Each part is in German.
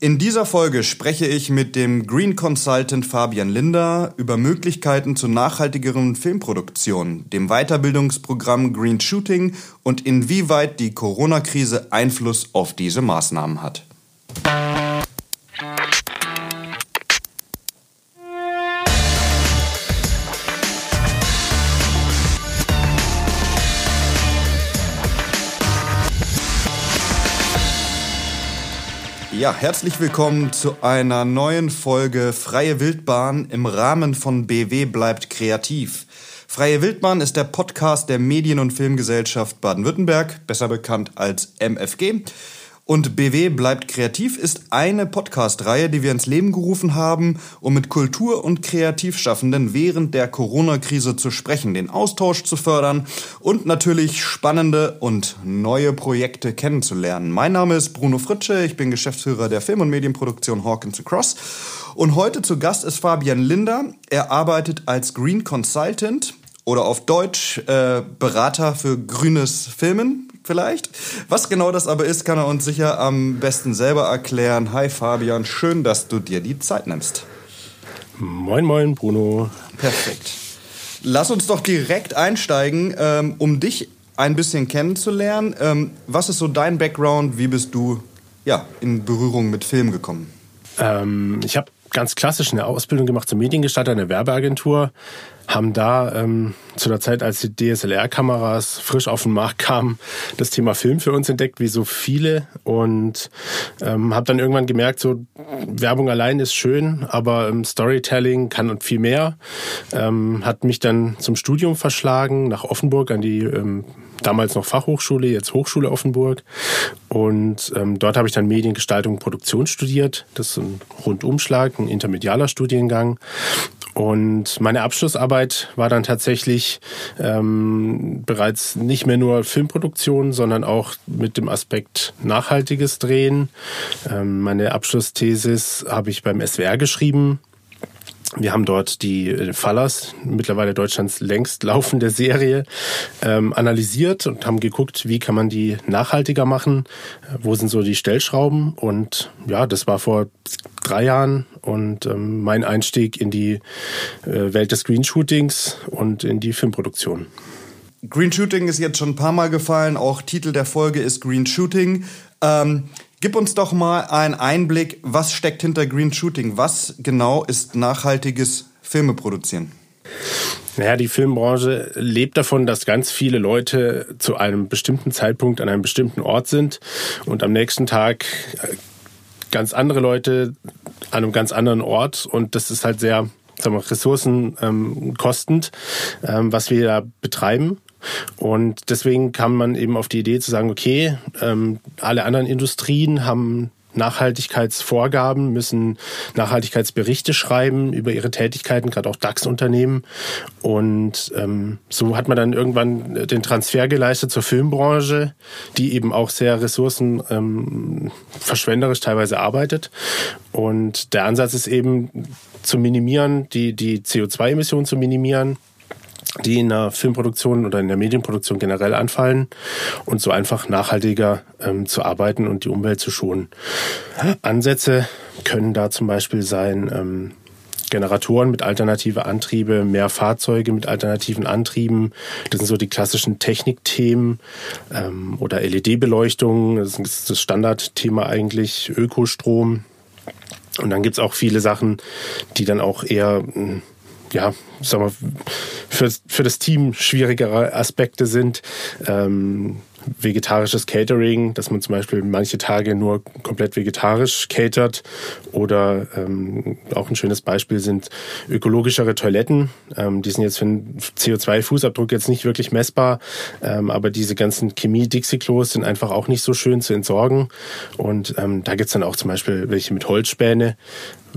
In dieser Folge spreche ich mit dem Green Consultant Fabian Linder über Möglichkeiten zur nachhaltigeren Filmproduktion, dem Weiterbildungsprogramm Green Shooting und inwieweit die Corona-Krise Einfluss auf diese Maßnahmen hat. Ja, herzlich willkommen zu einer neuen Folge Freie Wildbahn im Rahmen von BW bleibt kreativ. Freie Wildbahn ist der Podcast der Medien- und Filmgesellschaft Baden-Württemberg, besser bekannt als MFG. Und BW bleibt kreativ ist eine Podcast-Reihe, die wir ins Leben gerufen haben, um mit Kultur- und Kreativschaffenden während der Corona-Krise zu sprechen, den Austausch zu fördern und natürlich spannende und neue Projekte kennenzulernen. Mein Name ist Bruno Fritsche, ich bin Geschäftsführer der Film- und Medienproduktion Hawkins Cross. Und heute zu Gast ist Fabian Linder. Er arbeitet als Green Consultant oder auf Deutsch äh, Berater für grünes Filmen vielleicht. Was genau das aber ist, kann er uns sicher am besten selber erklären. Hi Fabian, schön, dass du dir die Zeit nimmst. Moin, moin, Bruno. Perfekt. Lass uns doch direkt einsteigen, ähm, um dich ein bisschen kennenzulernen. Ähm, was ist so dein Background? Wie bist du ja, in Berührung mit Film gekommen? Ähm, ich habe ganz klassisch eine Ausbildung gemacht zum Mediengestalter in der Werbeagentur haben da ähm, zu der Zeit, als die DSLR-Kameras frisch auf den Markt kamen, das Thema Film für uns entdeckt, wie so viele. Und ähm, habe dann irgendwann gemerkt, so Werbung allein ist schön, aber ähm, Storytelling kann und viel mehr. Ähm, hat mich dann zum Studium verschlagen, nach Offenburg an die ähm, damals noch Fachhochschule, jetzt Hochschule Offenburg. Und ähm, dort habe ich dann Mediengestaltung und Produktion studiert. Das ist ein Rundumschlag, ein intermedialer Studiengang. Und meine Abschlussarbeit war dann tatsächlich ähm, bereits nicht mehr nur Filmproduktion, sondern auch mit dem Aspekt nachhaltiges Drehen. Ähm, meine Abschlussthesis habe ich beim SWR geschrieben wir haben dort die äh, Fallers, mittlerweile Deutschlands längst laufende Serie, ähm, analysiert und haben geguckt, wie kann man die nachhaltiger machen, äh, wo sind so die Stellschrauben. Und ja, das war vor drei Jahren und ähm, mein Einstieg in die äh, Welt des Greenshootings und in die Filmproduktion. Green Shooting ist jetzt schon ein paar Mal gefallen, auch Titel der Folge ist Green Shooting. Ähm, Gib uns doch mal einen Einblick, was steckt hinter Green Shooting? Was genau ist nachhaltiges Filme produzieren? Naja, die Filmbranche lebt davon, dass ganz viele Leute zu einem bestimmten Zeitpunkt an einem bestimmten Ort sind und am nächsten Tag äh, ganz andere Leute an einem ganz anderen Ort. Und das ist halt sehr sagen wir, ressourcenkostend, ähm, was wir da betreiben. Und deswegen kam man eben auf die Idee zu sagen, okay, ähm, alle anderen Industrien haben Nachhaltigkeitsvorgaben, müssen Nachhaltigkeitsberichte schreiben über ihre Tätigkeiten, gerade auch DAX-Unternehmen. Und ähm, so hat man dann irgendwann den Transfer geleistet zur Filmbranche, die eben auch sehr ressourcenverschwenderisch ähm, teilweise arbeitet. Und der Ansatz ist eben zu minimieren, die, die CO2-Emissionen zu minimieren die in der Filmproduktion oder in der Medienproduktion generell anfallen und so einfach nachhaltiger ähm, zu arbeiten und die Umwelt zu schonen. Ansätze können da zum Beispiel sein, ähm, Generatoren mit alternative Antriebe, mehr Fahrzeuge mit alternativen Antrieben. Das sind so die klassischen Technikthemen ähm, oder LED-Beleuchtung. Das ist das Standardthema eigentlich, Ökostrom. Und dann gibt's auch viele Sachen, die dann auch eher hm, ja, sag mal, für, für das Team schwierigere Aspekte sind. Ähm, vegetarisches Catering, dass man zum Beispiel manche Tage nur komplett vegetarisch catert oder ähm, auch ein schönes Beispiel sind ökologischere Toiletten. Ähm, die sind jetzt für den CO2-Fußabdruck jetzt nicht wirklich messbar, ähm, aber diese ganzen Chemie-Dixie-Klos sind einfach auch nicht so schön zu entsorgen und ähm, da gibt's dann auch zum Beispiel welche mit Holzspäne,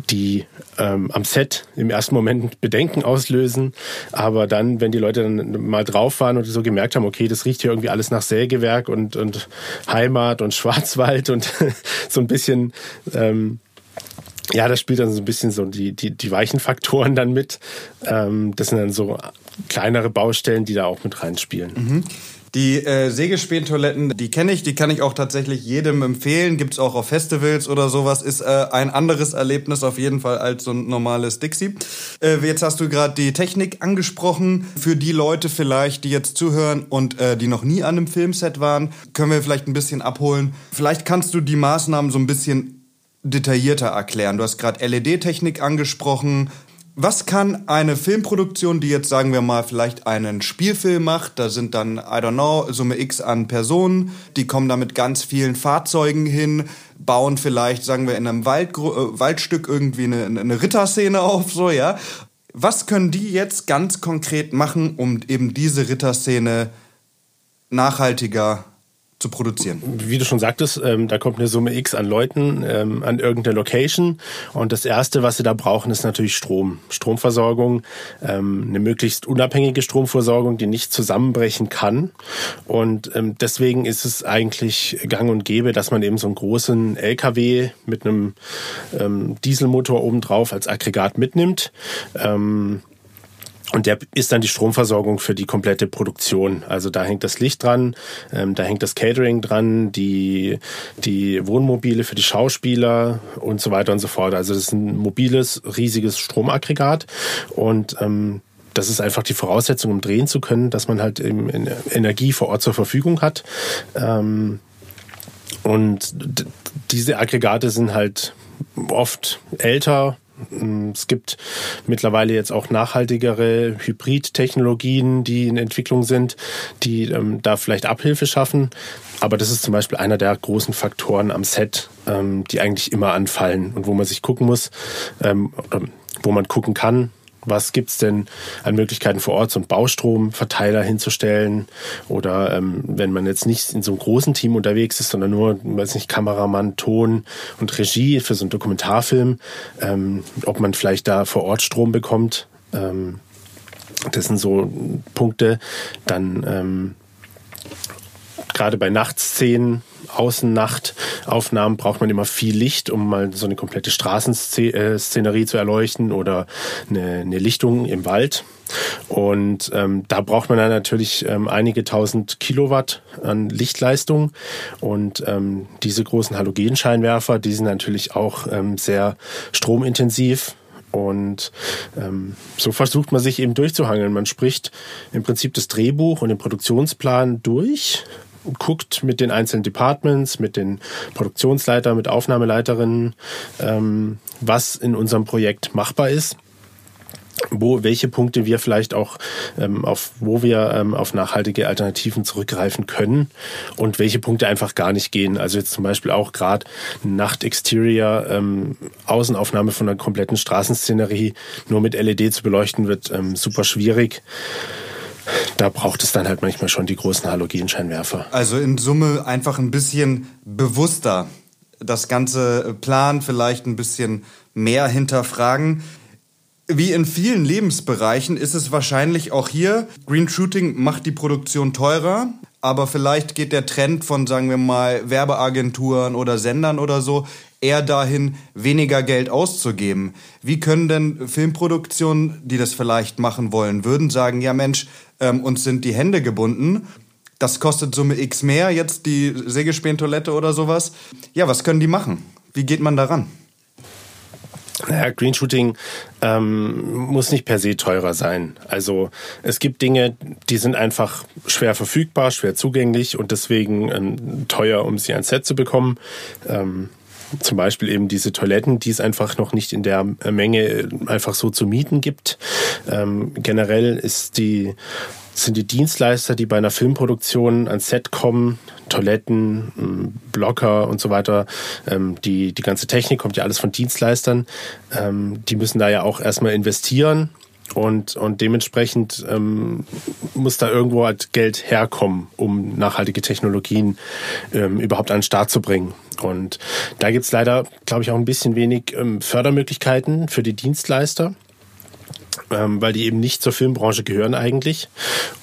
die ähm, am Set im ersten Moment Bedenken auslösen, aber dann, wenn die Leute dann mal drauf waren und so gemerkt haben, okay, das riecht hier irgendwie alles nach Säge Sägewerk und, und Heimat und Schwarzwald und so ein bisschen, ähm, ja, das spielt dann so ein bisschen so die, die, die weichen Faktoren dann mit. Ähm, das sind dann so kleinere Baustellen, die da auch mit reinspielen. Mhm. Die äh, Sägespäne-Toiletten, die kenne ich, die kann ich auch tatsächlich jedem empfehlen. Gibt's auch auf Festivals oder sowas. Ist äh, ein anderes Erlebnis auf jeden Fall als so ein normales Dixie. Äh, jetzt hast du gerade die Technik angesprochen. Für die Leute vielleicht, die jetzt zuhören und äh, die noch nie an einem Filmset waren, können wir vielleicht ein bisschen abholen. Vielleicht kannst du die Maßnahmen so ein bisschen detaillierter erklären. Du hast gerade LED-Technik angesprochen. Was kann eine Filmproduktion, die jetzt sagen wir mal vielleicht einen Spielfilm macht, da sind dann, I don't know, Summe X an Personen, die kommen da mit ganz vielen Fahrzeugen hin, bauen vielleicht, sagen wir, in einem Wald, äh, Waldstück irgendwie eine, eine Ritterszene auf, so, ja. Was können die jetzt ganz konkret machen, um eben diese Ritterszene nachhaltiger zu produzieren. Wie du schon sagtest, ähm, da kommt eine Summe X an Leuten ähm, an irgendeine Location und das Erste, was sie da brauchen, ist natürlich Strom. Stromversorgung, ähm, eine möglichst unabhängige Stromversorgung, die nicht zusammenbrechen kann und ähm, deswegen ist es eigentlich gang und gäbe, dass man eben so einen großen LKW mit einem ähm, Dieselmotor obendrauf als Aggregat mitnimmt. Ähm, und der ist dann die Stromversorgung für die komplette Produktion. Also da hängt das Licht dran, ähm, da hängt das Catering dran, die, die Wohnmobile für die Schauspieler und so weiter und so fort. Also das ist ein mobiles, riesiges Stromaggregat und ähm, das ist einfach die Voraussetzung, um drehen zu können, dass man halt Energie vor Ort zur Verfügung hat. Ähm, und diese Aggregate sind halt oft älter, es gibt mittlerweile jetzt auch nachhaltigere Hybridtechnologien, die in Entwicklung sind, die ähm, da vielleicht Abhilfe schaffen. Aber das ist zum Beispiel einer der großen Faktoren am Set, ähm, die eigentlich immer anfallen und wo man sich gucken muss, ähm, wo man gucken kann, was gibt's denn an Möglichkeiten vor Ort, so einen Baustromverteiler hinzustellen? Oder ähm, wenn man jetzt nicht in so einem großen Team unterwegs ist, sondern nur, weiß nicht, Kameramann, Ton und Regie für so einen Dokumentarfilm, ähm, ob man vielleicht da vor Ort Strom bekommt. Ähm, das sind so Punkte. Dann ähm, gerade bei Nachtszenen Außennachtaufnahmen braucht man immer viel Licht, um mal so eine komplette Straßenszenerie zu erleuchten oder eine, eine Lichtung im Wald. Und ähm, da braucht man dann natürlich ähm, einige tausend Kilowatt an Lichtleistung. Und ähm, diese großen Halogenscheinwerfer, die sind natürlich auch ähm, sehr stromintensiv. Und ähm, so versucht man sich eben durchzuhangeln. Man spricht im Prinzip das Drehbuch und den Produktionsplan durch guckt mit den einzelnen Departments, mit den Produktionsleitern, mit Aufnahmeleiterinnen, ähm, was in unserem Projekt machbar ist wo welche Punkte wir vielleicht auch ähm, auf wo wir ähm, auf nachhaltige Alternativen zurückgreifen können und welche Punkte einfach gar nicht gehen. Also jetzt zum Beispiel auch gerade Nacht-Exterior ähm, Außenaufnahme von einer kompletten Straßenszenerie nur mit LED zu beleuchten wird ähm, super schwierig da braucht es dann halt manchmal schon die großen Halogenscheinwerfer. Also in Summe einfach ein bisschen bewusster das ganze Plan vielleicht ein bisschen mehr hinterfragen. Wie in vielen Lebensbereichen ist es wahrscheinlich auch hier, Green Shooting macht die Produktion teurer, aber vielleicht geht der Trend von, sagen wir mal, Werbeagenturen oder Sendern oder so eher dahin, weniger Geld auszugeben. Wie können denn Filmproduktionen, die das vielleicht machen wollen würden, sagen, ja Mensch, ähm, uns sind die Hände gebunden. Das kostet Summe X mehr, jetzt die Sägespäne-Toilette oder sowas. Ja, was können die machen? Wie geht man daran? Naja, Green Shooting ähm, muss nicht per se teurer sein. Also es gibt Dinge, die sind einfach schwer verfügbar, schwer zugänglich und deswegen ähm, teuer, um sie ans Set zu bekommen. Ähm, zum Beispiel eben diese Toiletten, die es einfach noch nicht in der Menge einfach so zu mieten gibt. Ähm, generell ist die sind die Dienstleister, die bei einer Filmproduktion ans Set kommen, Toiletten, ähm, Blocker und so weiter, ähm, die, die ganze Technik kommt ja alles von Dienstleistern. Ähm, die müssen da ja auch erstmal investieren und, und dementsprechend ähm, muss da irgendwo halt Geld herkommen, um nachhaltige Technologien ähm, überhaupt an den Start zu bringen. Und da gibt's leider, glaube ich, auch ein bisschen wenig ähm, Fördermöglichkeiten für die Dienstleister ähm, weil die eben nicht zur Filmbranche gehören eigentlich.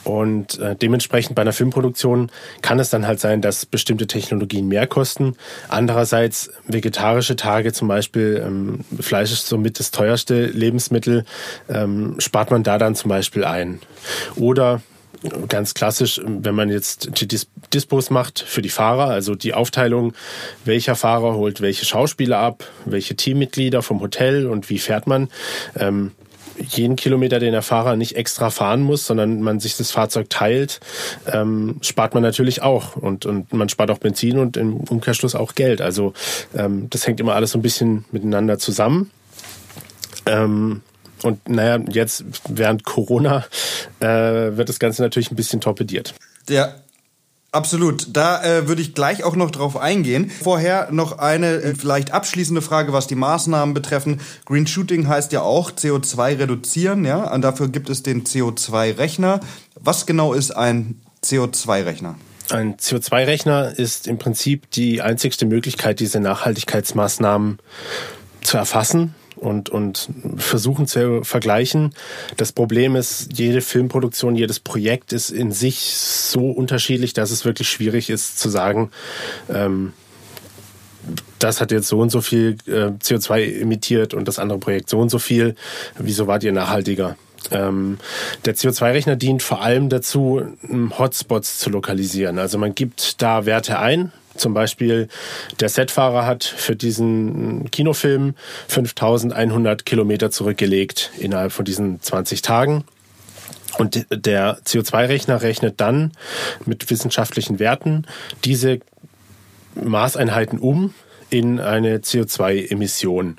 Und äh, dementsprechend bei einer Filmproduktion kann es dann halt sein, dass bestimmte Technologien mehr kosten. Andererseits vegetarische Tage zum Beispiel, ähm, Fleisch ist somit das teuerste Lebensmittel, ähm, spart man da dann zum Beispiel ein. Oder ganz klassisch, wenn man jetzt die Dis Dispos macht für die Fahrer, also die Aufteilung, welcher Fahrer holt welche Schauspieler ab, welche Teammitglieder vom Hotel und wie fährt man. Ähm, jeden Kilometer, den der Fahrer nicht extra fahren muss, sondern man sich das Fahrzeug teilt, ähm, spart man natürlich auch. Und, und man spart auch Benzin und im Umkehrschluss auch Geld. Also ähm, das hängt immer alles so ein bisschen miteinander zusammen. Ähm, und naja, jetzt während Corona äh, wird das Ganze natürlich ein bisschen torpediert. Ja, Absolut. Da äh, würde ich gleich auch noch drauf eingehen. Vorher noch eine äh, vielleicht abschließende Frage, was die Maßnahmen betreffen. Green Shooting heißt ja auch CO2 reduzieren, ja, und dafür gibt es den CO2-Rechner. Was genau ist ein CO2-Rechner? Ein CO2-Rechner ist im Prinzip die einzigste Möglichkeit, diese Nachhaltigkeitsmaßnahmen zu erfassen und, und versuchen zu vergleichen. Das Problem ist, jede Filmproduktion, jedes Projekt ist in sich so unterschiedlich, dass es wirklich schwierig ist zu sagen, ähm, das hat jetzt so und so viel äh, CO2 emittiert und das andere Projekt so und so viel. Wieso wart ihr nachhaltiger? Ähm, der CO2-Rechner dient vor allem dazu, Hotspots zu lokalisieren. Also man gibt da Werte ein, zum Beispiel der Setfahrer hat für diesen Kinofilm 5100 Kilometer zurückgelegt innerhalb von diesen 20 Tagen. Und der CO2-Rechner rechnet dann mit wissenschaftlichen Werten diese Maßeinheiten um in eine CO2-Emission.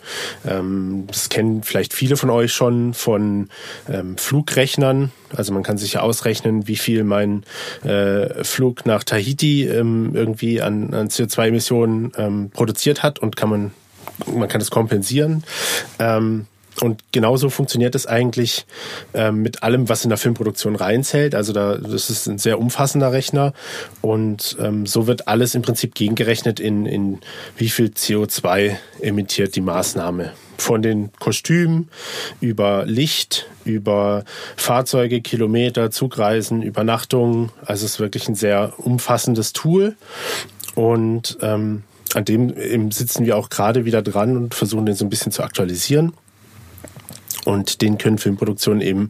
Ähm, das kennen vielleicht viele von euch schon von ähm, Flugrechnern. Also man kann sich ja ausrechnen, wie viel mein äh, Flug nach Tahiti ähm, irgendwie an, an CO2-Emissionen ähm, produziert hat und kann man man kann es kompensieren. Und genauso funktioniert es eigentlich ähm, mit allem, was in der Filmproduktion reinzählt. Also da, das ist ein sehr umfassender Rechner und ähm, so wird alles im Prinzip gegengerechnet in, in wie viel CO2 emittiert die Maßnahme. Von den Kostümen über Licht, über Fahrzeuge, Kilometer, Zugreisen, Übernachtungen. Also es ist wirklich ein sehr umfassendes Tool und ähm, an dem sitzen wir auch gerade wieder dran und versuchen den so ein bisschen zu aktualisieren. Und den können Filmproduktionen eben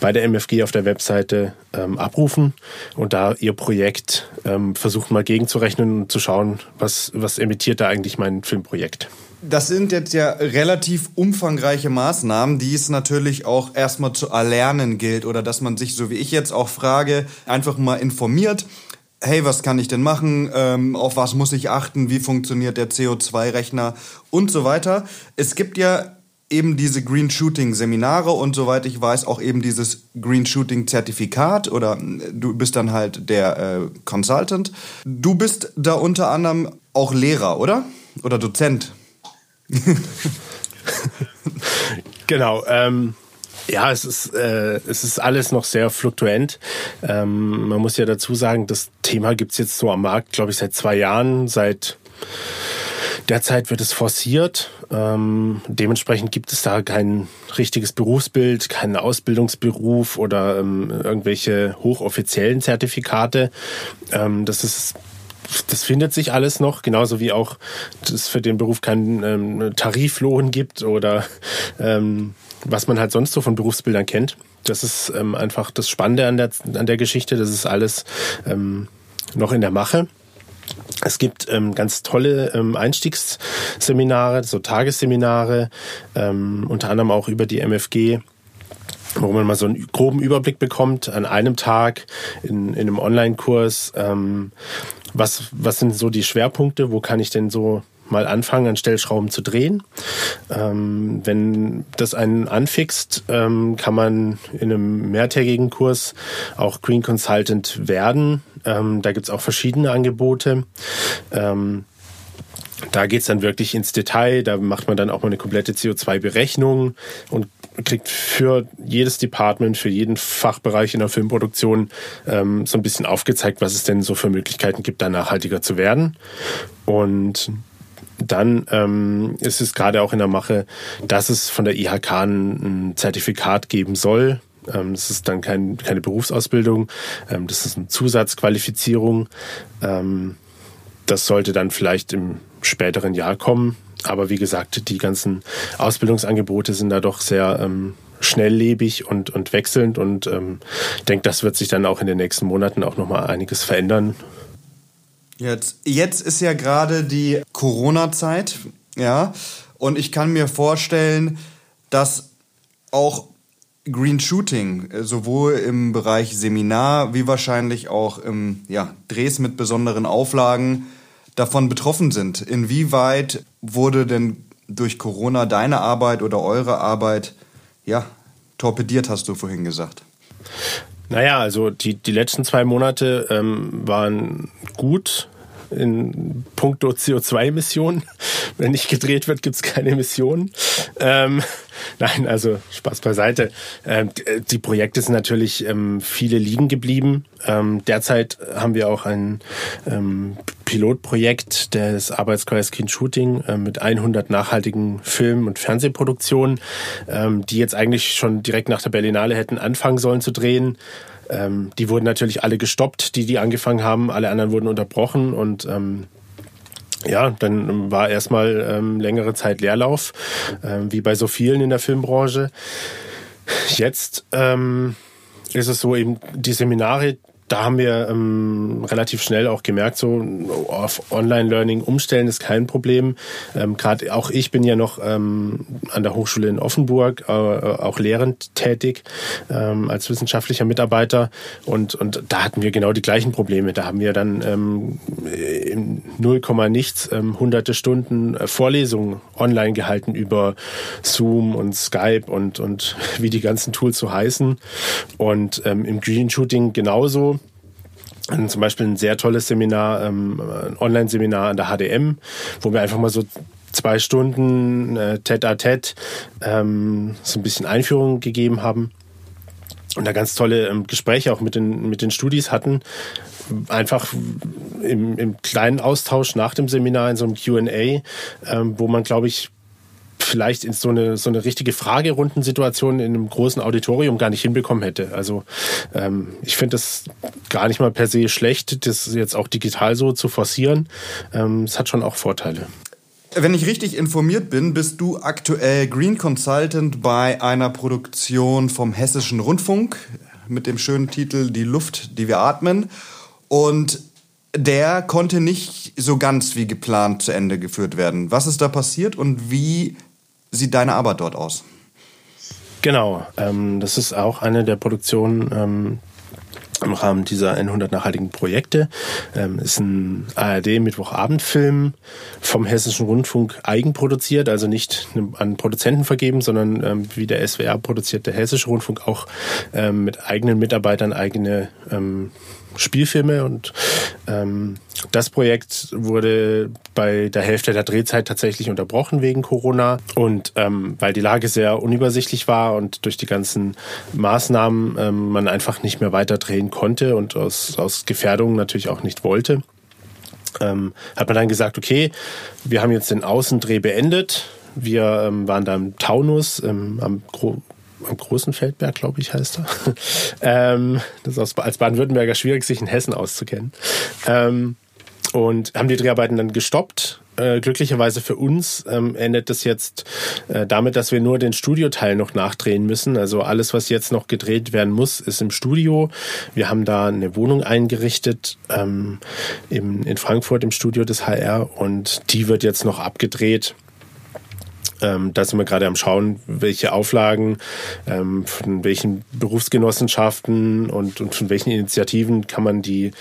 bei der MFG auf der Webseite ähm, abrufen und da ihr Projekt ähm, versuchen mal gegenzurechnen und zu schauen, was, was emittiert da eigentlich mein Filmprojekt. Das sind jetzt ja relativ umfangreiche Maßnahmen, die es natürlich auch erstmal zu erlernen gilt oder dass man sich, so wie ich jetzt auch frage, einfach mal informiert. Hey, was kann ich denn machen? Ähm, auf was muss ich achten? Wie funktioniert der CO2-Rechner und so weiter? Es gibt ja eben diese Green Shooting Seminare und soweit ich weiß auch eben dieses Green Shooting Zertifikat oder äh, du bist dann halt der äh, Consultant. Du bist da unter anderem auch Lehrer, oder? Oder Dozent? genau. Ähm ja, es ist, äh, es ist alles noch sehr fluktuent. Ähm, man muss ja dazu sagen, das Thema gibt's jetzt so am Markt, glaube ich, seit zwei Jahren, seit Derzeit wird es forciert. Ähm, dementsprechend gibt es da kein richtiges Berufsbild, keinen Ausbildungsberuf oder ähm, irgendwelche hochoffiziellen Zertifikate. Ähm, das ist das findet sich alles noch, genauso wie auch es für den Beruf keinen ähm, Tariflohn gibt oder ähm, was man halt sonst so von Berufsbildern kennt. Das ist ähm, einfach das Spannende an der, an der Geschichte. Das ist alles ähm, noch in der Mache. Es gibt ähm, ganz tolle ähm, Einstiegsseminare, so Tagesseminare, ähm, unter anderem auch über die MFG wo man mal so einen groben Überblick bekommt an einem Tag in, in einem Online-Kurs. Ähm, was, was sind so die Schwerpunkte? Wo kann ich denn so mal anfangen, an Stellschrauben zu drehen. Ähm, wenn das einen anfixt, ähm, kann man in einem mehrtägigen Kurs auch Green Consultant werden. Ähm, da gibt's auch verschiedene Angebote. Ähm, da geht's dann wirklich ins Detail. Da macht man dann auch mal eine komplette CO2-Berechnung und kriegt für jedes Department, für jeden Fachbereich in der Filmproduktion ähm, so ein bisschen aufgezeigt, was es denn so für Möglichkeiten gibt, da nachhaltiger zu werden. Und dann ähm, ist es gerade auch in der Mache, dass es von der IHK ein, Zertifikat geben soll. Ähm, das ist dann kein, keine Berufsausbildung, ähm, das ist eine Zusatzqualifizierung. Ähm, das sollte dann vielleicht im späteren Jahr kommen. Aber wie gesagt, die ganzen Ausbildungsangebote sind da doch sehr ähm, schnelllebig und, und wechselnd und ähm, denke, das wird sich dann auch in den nächsten Monaten auch nochmal einiges verändern. Jetzt, jetzt ist ja gerade die Corona-Zeit, ja, und ich kann mir vorstellen, dass auch Green Shooting sowohl im Bereich Seminar wie wahrscheinlich auch im ja, Drehs mit besonderen Auflagen davon betroffen sind. Inwieweit wurde denn durch Corona deine Arbeit oder eure Arbeit ja, torpediert, hast du vorhin gesagt? Naja, also die, die letzten zwei Monate ähm, waren gut in puncto CO2-Emissionen. Wenn nicht gedreht wird, gibt es keine Emissionen. Ähm, nein, also Spaß beiseite. Ähm, die Projekte sind natürlich ähm, viele liegen geblieben. Ähm, derzeit haben wir auch ein ähm, Pilotprojekt des Arbeitskreises Kind Shooting äh, mit 100 nachhaltigen Film- und Fernsehproduktionen, ähm, die jetzt eigentlich schon direkt nach der Berlinale hätten anfangen sollen zu drehen. Ähm, die wurden natürlich alle gestoppt, die die angefangen haben. Alle anderen wurden unterbrochen und ähm, ja, dann war erstmal ähm, längere Zeit Leerlauf, ähm, wie bei so vielen in der Filmbranche. Jetzt ähm, ist es so eben, die Seminare, da haben wir ähm, relativ schnell auch gemerkt, so auf Online-Learning umstellen ist kein Problem. Ähm, Gerade auch ich bin ja noch ähm, an der Hochschule in Offenburg, äh, auch lehrend tätig ähm, als wissenschaftlicher Mitarbeiter und, und da hatten wir genau die gleichen Probleme. Da haben wir dann ähm, in 0, nichts ähm, hunderte Stunden äh, Vorlesungen online gehalten über Zoom und Skype und, und wie die ganzen Tools so heißen. Und ähm, im Green Shooting genauso zum Beispiel ein sehr tolles Seminar, ähm, ein Online-Seminar an der HDM, wo wir einfach mal so zwei Stunden äh, tête à tête ähm, so ein bisschen Einführung gegeben haben und da ganz tolle ähm, Gespräche auch mit den, mit den Studis hatten. Einfach im, im kleinen Austausch nach dem Seminar in so einem QA, ähm, wo man, glaube ich, vielleicht in so eine, so eine richtige Fragerundensituation in einem großen Auditorium gar nicht hinbekommen hätte. Also ähm, ich finde das gar nicht mal per se schlecht, das jetzt auch digital so zu forcieren. Ähm, es hat schon auch Vorteile. Wenn ich richtig informiert bin, bist du aktuell Green Consultant bei einer Produktion vom Hessischen Rundfunk mit dem schönen Titel Die Luft, die wir atmen. Und der konnte nicht so ganz wie geplant zu Ende geführt werden. Was ist da passiert und wie sieht deine Arbeit dort aus? Genau, ähm, das ist auch eine der Produktionen ähm, im Rahmen dieser 100 nachhaltigen Projekte. Ähm, ist ein ARD-Mittwochabendfilm vom Hessischen Rundfunk eigenproduziert, also nicht an Produzenten vergeben, sondern ähm, wie der SWR produziert der Hessische Rundfunk auch ähm, mit eigenen Mitarbeitern eigene ähm, Spielfilme und ähm, das Projekt wurde bei der Hälfte der Drehzeit tatsächlich unterbrochen wegen Corona und ähm, weil die Lage sehr unübersichtlich war und durch die ganzen Maßnahmen ähm, man einfach nicht mehr weiter drehen konnte und aus, aus Gefährdungen natürlich auch nicht wollte, ähm, hat man dann gesagt, okay, wir haben jetzt den Außendreh beendet. Wir ähm, waren da im Taunus ähm, am Gro am Großen Feldberg, glaube ich, heißt er. ähm, das ist als Baden-Württemberger schwierig, sich in Hessen auszukennen. Ähm, und haben die Dreharbeiten dann gestoppt. Äh, glücklicherweise für uns ähm, endet das jetzt äh, damit, dass wir nur den Studioteil noch nachdrehen müssen. Also alles, was jetzt noch gedreht werden muss, ist im Studio. Wir haben da eine Wohnung eingerichtet ähm, im, in Frankfurt im Studio des HR und die wird jetzt noch abgedreht. Ähm, da sind wir gerade am Schauen, welche Auflagen ähm, von welchen Berufsgenossenschaften und, und von welchen Initiativen kann man die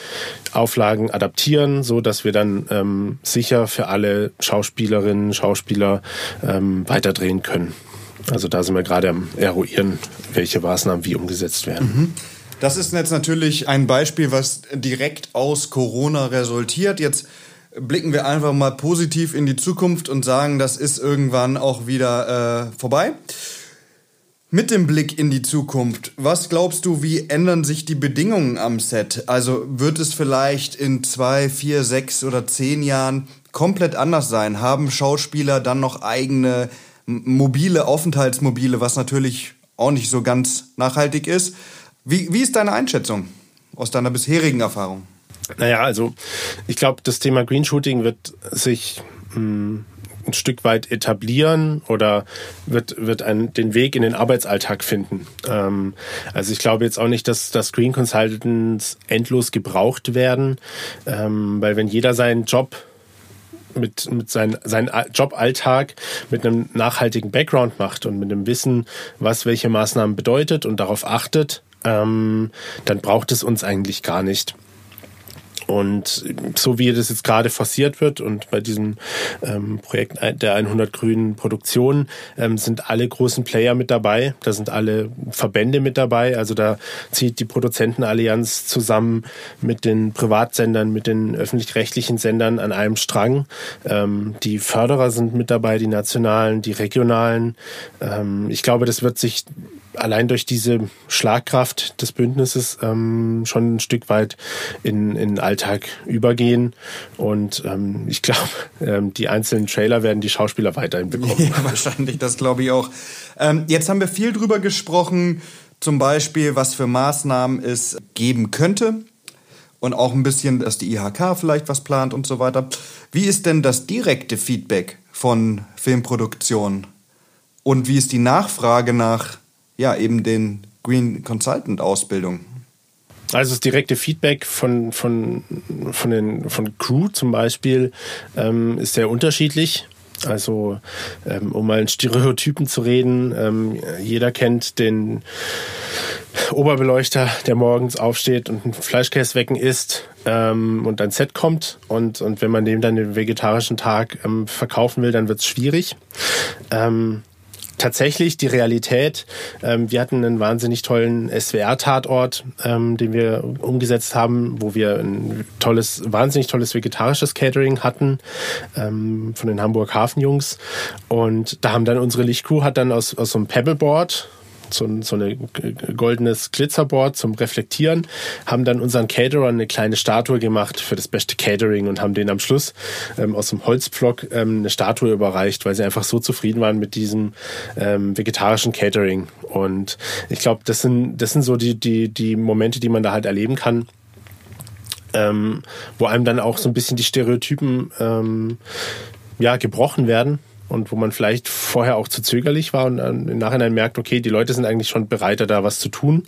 Auflagen adaptieren, so dass wir dann ähm, sicher für alle Schauspielerinnen, Schauspieler ähm, weiterdrehen können. Also da sind wir gerade am eruieren, welche Maßnahmen wie umgesetzt werden. Mhm. Das ist jetzt natürlich ein Beispiel, was direkt aus Corona resultiert. Jetzt blicken wir einfach mal positiv in die Zukunft und sagen, das ist irgendwann auch wieder äh, vorbei. Mit dem Blick in die Zukunft, was glaubst du, wie ändern sich die Bedingungen am Set? Also wird es vielleicht in zwei, vier, sechs oder zehn Jahren komplett anders sein? Haben Schauspieler dann noch eigene mobile Aufenthaltsmobile, was natürlich auch nicht so ganz nachhaltig ist? Wie, wie ist deine Einschätzung aus deiner bisherigen Erfahrung? Naja, also ich glaube, das Thema Green Shooting wird sich mh, hm, ein Stück weit etablieren oder wird, wird ein, den Weg in den Arbeitsalltag finden. Ähm, also ich glaube jetzt auch nicht, dass, dass Green Consultants endlos gebraucht werden, ähm, weil wenn jeder seinen Job mit, mit sein, seinen Joballtag mit einem nachhaltigen Background macht und mit dem Wissen, was welche Maßnahmen bedeutet und darauf achtet, ähm, dann braucht es uns eigentlich gar nicht. Und so wie das jetzt gerade forciert wird und bei diesem ähm, Projekt der 100 grünen Produktion ähm, sind alle großen Player mit dabei. Da sind alle Verbände mit dabei. Also da zieht die Produzentenallianz zusammen mit den Privatsendern, mit den öffentlich-rechtlichen Sendern an einem Strang. Ähm, die Förderer sind mit dabei, die nationalen, die regionalen. Ähm, ich glaube, das wird sich allein durch diese Schlagkraft des Bündnisses ähm, schon ein Stück weit in, in den Alltag übergehen. Und ähm, ich glaube, ähm, die einzelnen Trailer werden die Schauspieler weiterhin bekommen. Ja, wahrscheinlich, das glaube ich auch. Ähm, jetzt haben wir viel drüber gesprochen, zum Beispiel, was für Maßnahmen es geben könnte. Und auch ein bisschen, dass die IHK vielleicht was plant und so weiter. Wie ist denn das direkte Feedback von Filmproduktionen? Und wie ist die Nachfrage nach ja, eben den Green Consultant Ausbildung. Also das direkte Feedback von, von, von, den, von Crew zum Beispiel ähm, ist sehr unterschiedlich. Also ähm, um mal in Stereotypen zu reden, ähm, jeder kennt den Oberbeleuchter, der morgens aufsteht und ein Fleischkäsewecken isst ähm, und ein Set kommt. Und, und wenn man dem dann den vegetarischen Tag ähm, verkaufen will, dann wird es schwierig. Ähm, tatsächlich die Realität. Ähm, wir hatten einen wahnsinnig tollen SWR-Tatort, ähm, den wir umgesetzt haben, wo wir ein tolles, wahnsinnig tolles vegetarisches Catering hatten ähm, von den Hamburg Hafenjungs. Und da haben dann unsere Lichtcrew hat dann aus, aus so einem Pebbleboard so, ein, so eine goldenes Glitzerboard zum Reflektieren, haben dann unseren Caterer eine kleine Statue gemacht für das beste Catering und haben den am Schluss ähm, aus dem Holzpflock ähm, eine Statue überreicht, weil sie einfach so zufrieden waren mit diesem ähm, vegetarischen Catering. Und ich glaube, das sind, das sind so die, die, die Momente, die man da halt erleben kann. Ähm, wo einem dann auch so ein bisschen die Stereotypen ähm, ja, gebrochen werden und wo man vielleicht vorher auch zu zögerlich war und dann im Nachhinein merkt, okay, die Leute sind eigentlich schon bereiter, da was zu tun.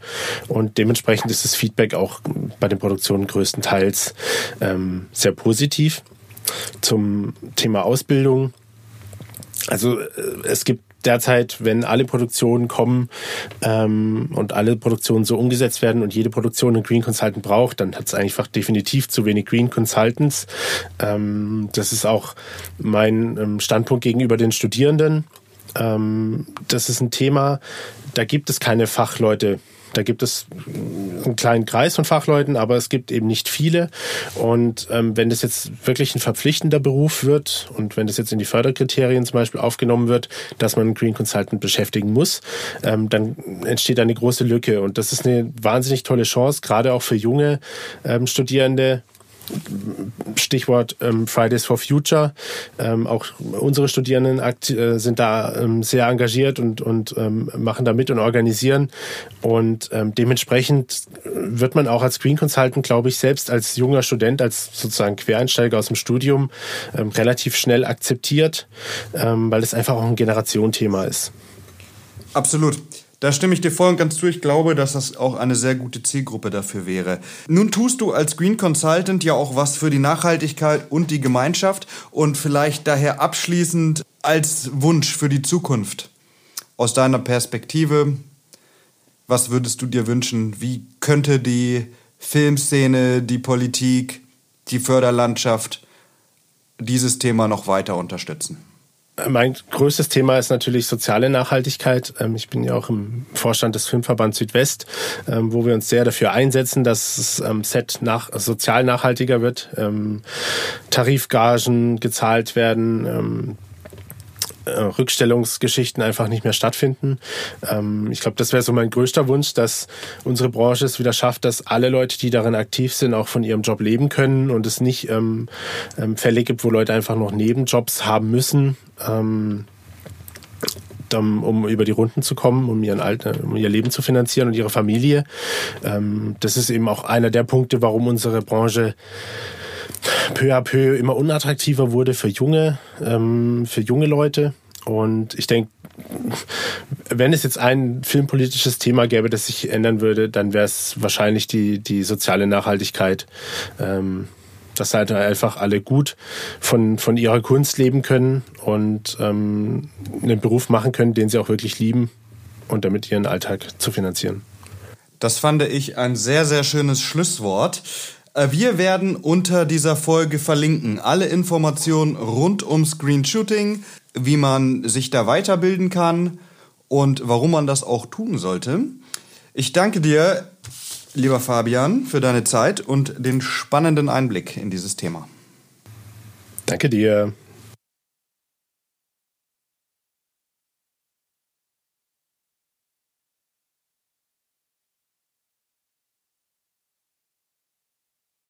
Und dementsprechend ist das Feedback auch bei den Produktionen größtenteils ähm, sehr positiv. Zum Thema Ausbildung. Also äh, es gibt derzeit, wenn alle Produktionen kommen ähm, und alle Produktionen so umgesetzt werden und jede Produktion einen Green Consultant braucht, dann hat es einfach definitiv zu wenig Green Consultants. Ähm, das ist auch mein ähm, Standpunkt gegenüber den Studierenden. Ähm, das ist ein Thema, da gibt es keine Fachleute da gibt es einen kleinen Kreis von Fachleuten, aber es gibt eben nicht viele. Und ähm, wenn das jetzt wirklich ein verpflichtender Beruf wird und wenn das jetzt in die Förderkriterien zum Beispiel aufgenommen wird, dass man einen Green Consultant beschäftigen muss, ähm, dann entsteht eine große Lücke. Und das ist eine wahnsinnig tolle Chance, gerade auch für junge ähm, Studierende, Stichwort ähm, Fridays for Future. Ähm, auch unsere Studierenden äh, sind da ähm, sehr engagiert und, und machen da mit und organisieren. Und dementsprechend wird man auch als Green Consultant, glaube ich, selbst als junger Student, als sozusagen Quereinsteiger aus dem Studium relativ schnell akzeptiert, weil es einfach auch ein Generationenthema ist. Absolut. Da stimme ich dir voll und ganz zu. Ich glaube, dass das auch eine sehr gute Zielgruppe dafür wäre. Nun tust du als Green Consultant ja auch was für die Nachhaltigkeit und die Gemeinschaft und vielleicht daher abschließend als Wunsch für die Zukunft. Aus deiner Perspektive, was würdest du dir wünschen? Wie könnte die Filmszene, die Politik, die Förderlandschaft dieses Thema noch weiter unterstützen? Mein größtes Thema ist natürlich soziale Nachhaltigkeit. Ähm, ich bin ja auch im Vorstand des Filmverbands Südwest, ähm, wo wir uns sehr dafür einsetzen, dass das ähm, Set nach, sozial nachhaltiger wird, Tarifgagen gezahlt werden, Rückstellungsgeschichten einfach nicht mehr stattfinden. Ähm, ich glaube, das wäre so mein größter Wunsch, dass unsere Branche es wieder schafft, dass alle Leute, die darin aktiv sind, auch von ihrem Job leben können und es nicht ähm, ähm, Fälle gibt, wo Leute einfach noch Nebenjobs haben müssen. Ähm, um über die Runden zu kommen, um, ihren Alter, um ihr Leben zu finanzieren und ihre Familie. Ähm, das ist eben auch einer der Punkte, warum unsere Branche peu à peu immer unattraktiver wurde für junge, ähm, für junge Leute. Und ich denke, wenn es jetzt ein filmpolitisches Thema gäbe, das sich ändern würde, dann wäre es wahrscheinlich die, die soziale Nachhaltigkeit. Ähm, dass halt einfach alle gut von, von ihrer Kunst leben können und ähm, einen Beruf machen können, den sie auch wirklich lieben und damit ihren Alltag zu finanzieren. Das fand ich ein sehr, sehr schönes Schlusswort. Äh, wir werden unter dieser Folge verlinken alle Informationen rund um Screen Shooting, wie man sich da weiterbilden kann und warum man das auch tun sollte. Ich danke dir, lieber Fabian, für deine Zeit und den spannenden Einblick in dieses Thema. Danke dir.